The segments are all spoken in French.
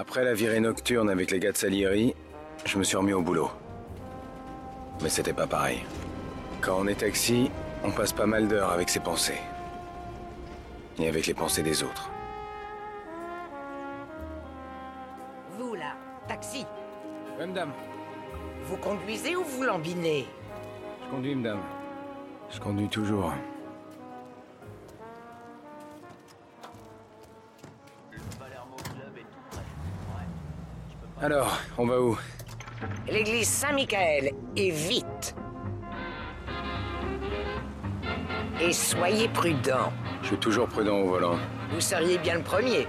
Après la virée nocturne avec les gars de Salieri, je me suis remis au boulot. Mais c'était pas pareil. Quand on est taxi, on passe pas mal d'heures avec ses pensées. Et avec les pensées des autres. Vous là, taxi, Ouais, madame. vous conduisez ou vous lambinez? Je conduis, madame. Je conduis toujours. Alors, on va où? L'église Saint-Michael, et vite Et soyez prudent, Je suis toujours prudent au volant. vous seriez bien le premier.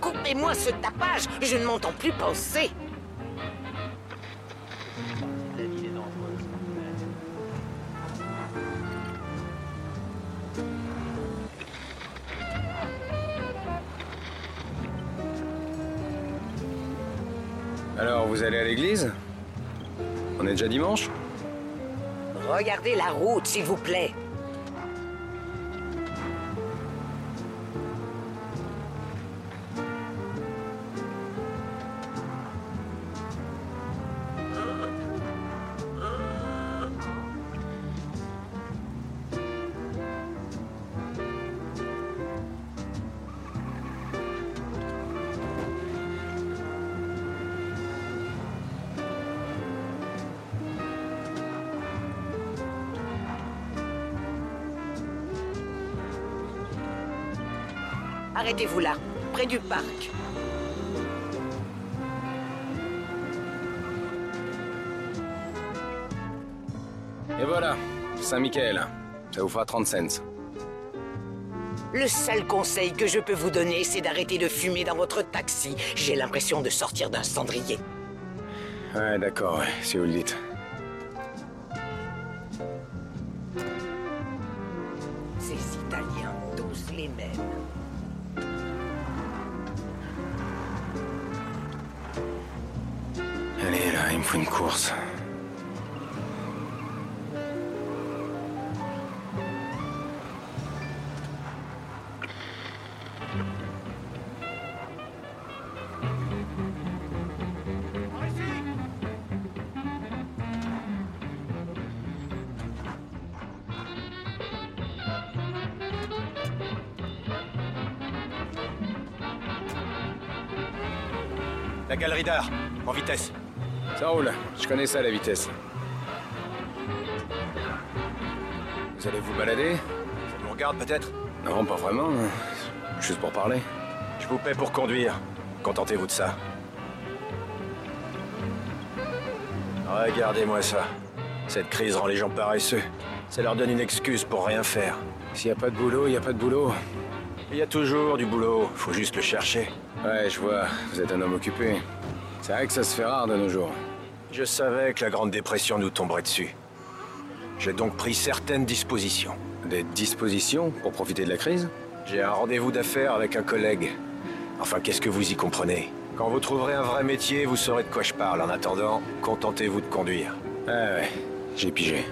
Coupez-moi ce tapage, je ne m'entends plus penser. Alors, vous allez à l'église? On est déjà dimanche? Regardez la route, s'il vous plaît. Arrêtez-vous là, près du parc. Et voilà, Saint-Michael. Ça vous fera 30 cents. Le seul conseil que je peux vous donner, c'est d'arrêter de fumer dans votre taxi. J'ai l'impression de sortir d'un cendrier. Ouais, d'accord, ouais, si vous le dites. Il me faut une course. La galerie d'art, en vitesse. Ça roule, je connais ça, la vitesse. Vous allez vous balader? Ça vous regarde peut-être? Non, pas vraiment. Juste pour parler. Je vous paie pour conduire. Contentez-vous de ça. Regardez-moi ça. Cette crise rend les gens paresseux. Ça leur donne une excuse pour rien faire. S'il y a pas de boulot, il y a pas de boulot. Il y a toujours du boulot, faut juste le chercher. Ouais, je vois, vous êtes un homme occupé. C'est vrai que ça se fait rare de nos jours. Je savais que la Grande Dépression nous tomberait dessus. J'ai donc pris certaines dispositions. Des dispositions pour profiter de la crise? J'ai un rendez-vous d'affaires avec un collègue. Enfin, qu'est-ce que vous y comprenez? Quand vous trouverez un vrai métier, vous saurez de quoi je parle. En attendant, contentez-vous de conduire. Ouais, ouais, j'ai pigé.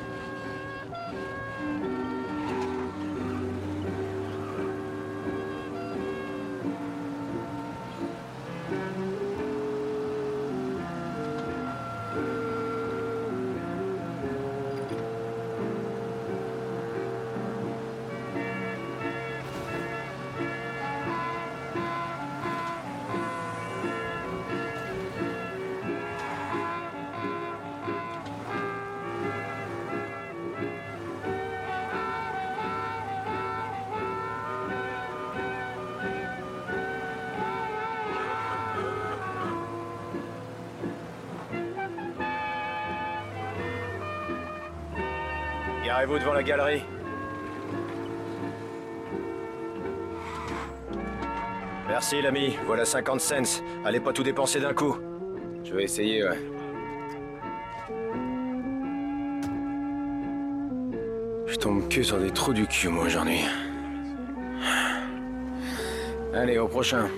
Garez-vous devant la galerie. Merci l'ami, voilà 50 cents. Allez pas tout dépenser d'un coup. Je vais essayer, ouais. Je tombe que sur des trous du cul, moi, aujourd'hui. Allez, au prochain.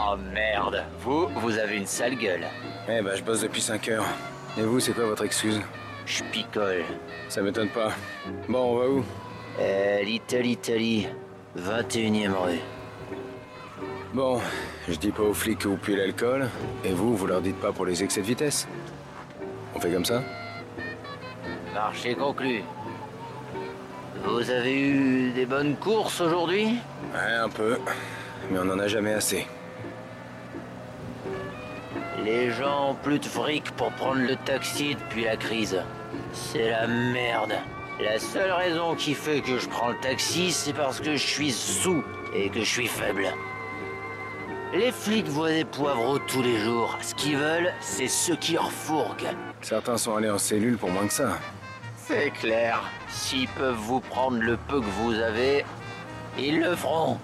Oh merde, vous, vous avez une sale gueule. Eh ben, je bosse depuis 5 heures. Et vous, c'est quoi votre excuse? Je picole. Ça m'étonne pas. Bon, on va où? Euh, Little Italy, 21ème rue. Bon, je dis pas aux flics que vous puez l'alcool. Et vous, vous leur dites pas pour les excès de vitesse On fait comme ça? Marché conclu. Vous avez eu des bonnes courses aujourd'hui? Ouais, un peu. Mais on en a jamais assez. Les gens ont plus de fric pour prendre le taxi depuis la crise. C'est la merde. La seule raison qui fait que je prends le taxi, c'est parce que je suis sous et que je suis faible. Les flics voient des poivreaux tous les jours. Ce qu'ils veulent, c'est ceux qui refourguent. Certains sont allés en cellule pour moins que ça. C'est clair. S'ils peuvent vous prendre le peu que vous avez, ils le feront.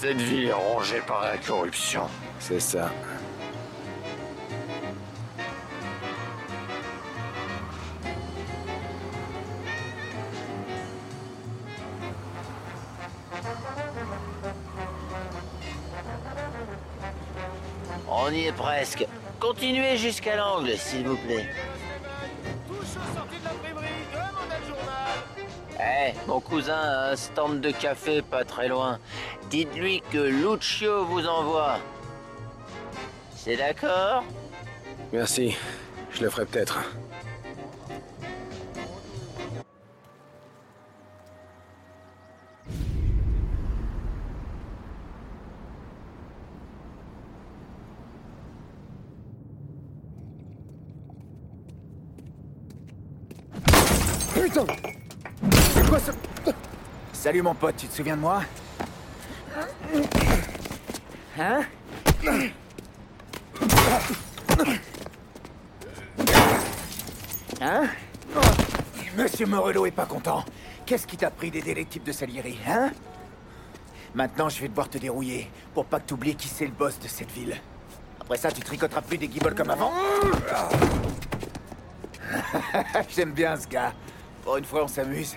Cette ville est rongée par la corruption. C'est ça. On y est presque. Continuez jusqu'à l'angle, s'il vous plaît. Eh, mon cousin a un stand de café pas très loin. Dites-lui que Lucio vous envoie. C'est d'accord? Merci. Je le ferai peut-être. Salut mon pote, tu te souviens de moi? Hein? Hein? Monsieur Morello est pas content. Qu'est-ce qui t'a pris d'aider les de Salieri, hein? Maintenant, je vais devoir te dérouiller pour pas que t'oublies qui c'est le boss de cette ville. Après ça, tu tricoteras plus des guibolles comme avant. J'aime bien ce gars. Pour une fois, on s'amuse.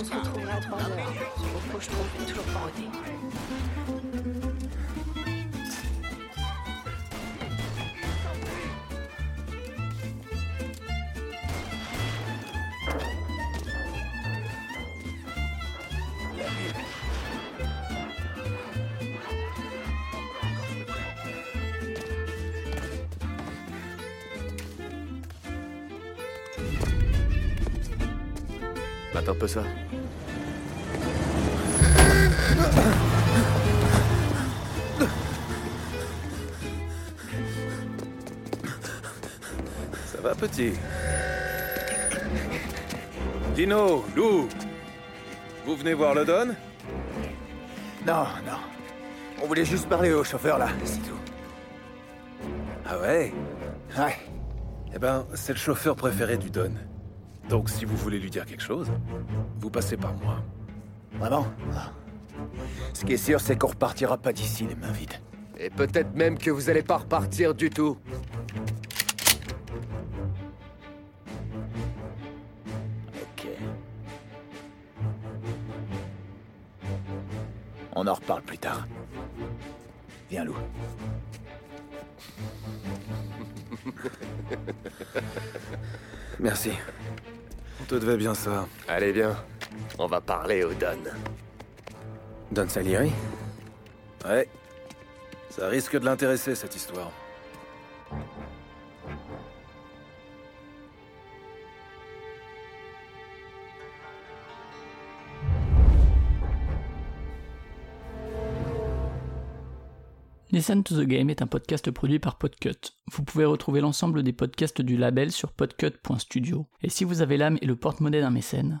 qu'on se retrouvera à 3 heures. Au pot, je trouve toujours pas rodé. Mate un peu ça. Ça va, petit? Dino, Lou Vous venez voir le Don? Non, non. On voulait juste parler au chauffeur, là, c'est tout. Ah ouais? Ouais. Eh ben, c'est le chauffeur préféré du Don. Donc, si vous voulez lui dire quelque chose, vous passez par moi. Vraiment Ah. Ce qui est sûr, c'est qu'on repartira pas d'ici les mains vides. Et peut-être même que vous allez pas repartir du tout. Ok. On en reparle plus tard. Viens, Lou. Merci. On te devait bien ça. Allez bien, on va parler au Don. Don Salieri Ouais. Ça risque de l'intéresser, cette histoire. Listen to the Game est un podcast produit par Podcut. Vous pouvez retrouver l'ensemble des podcasts du label sur podcut.studio. Et si vous avez l'âme et le porte-monnaie d'un mécène,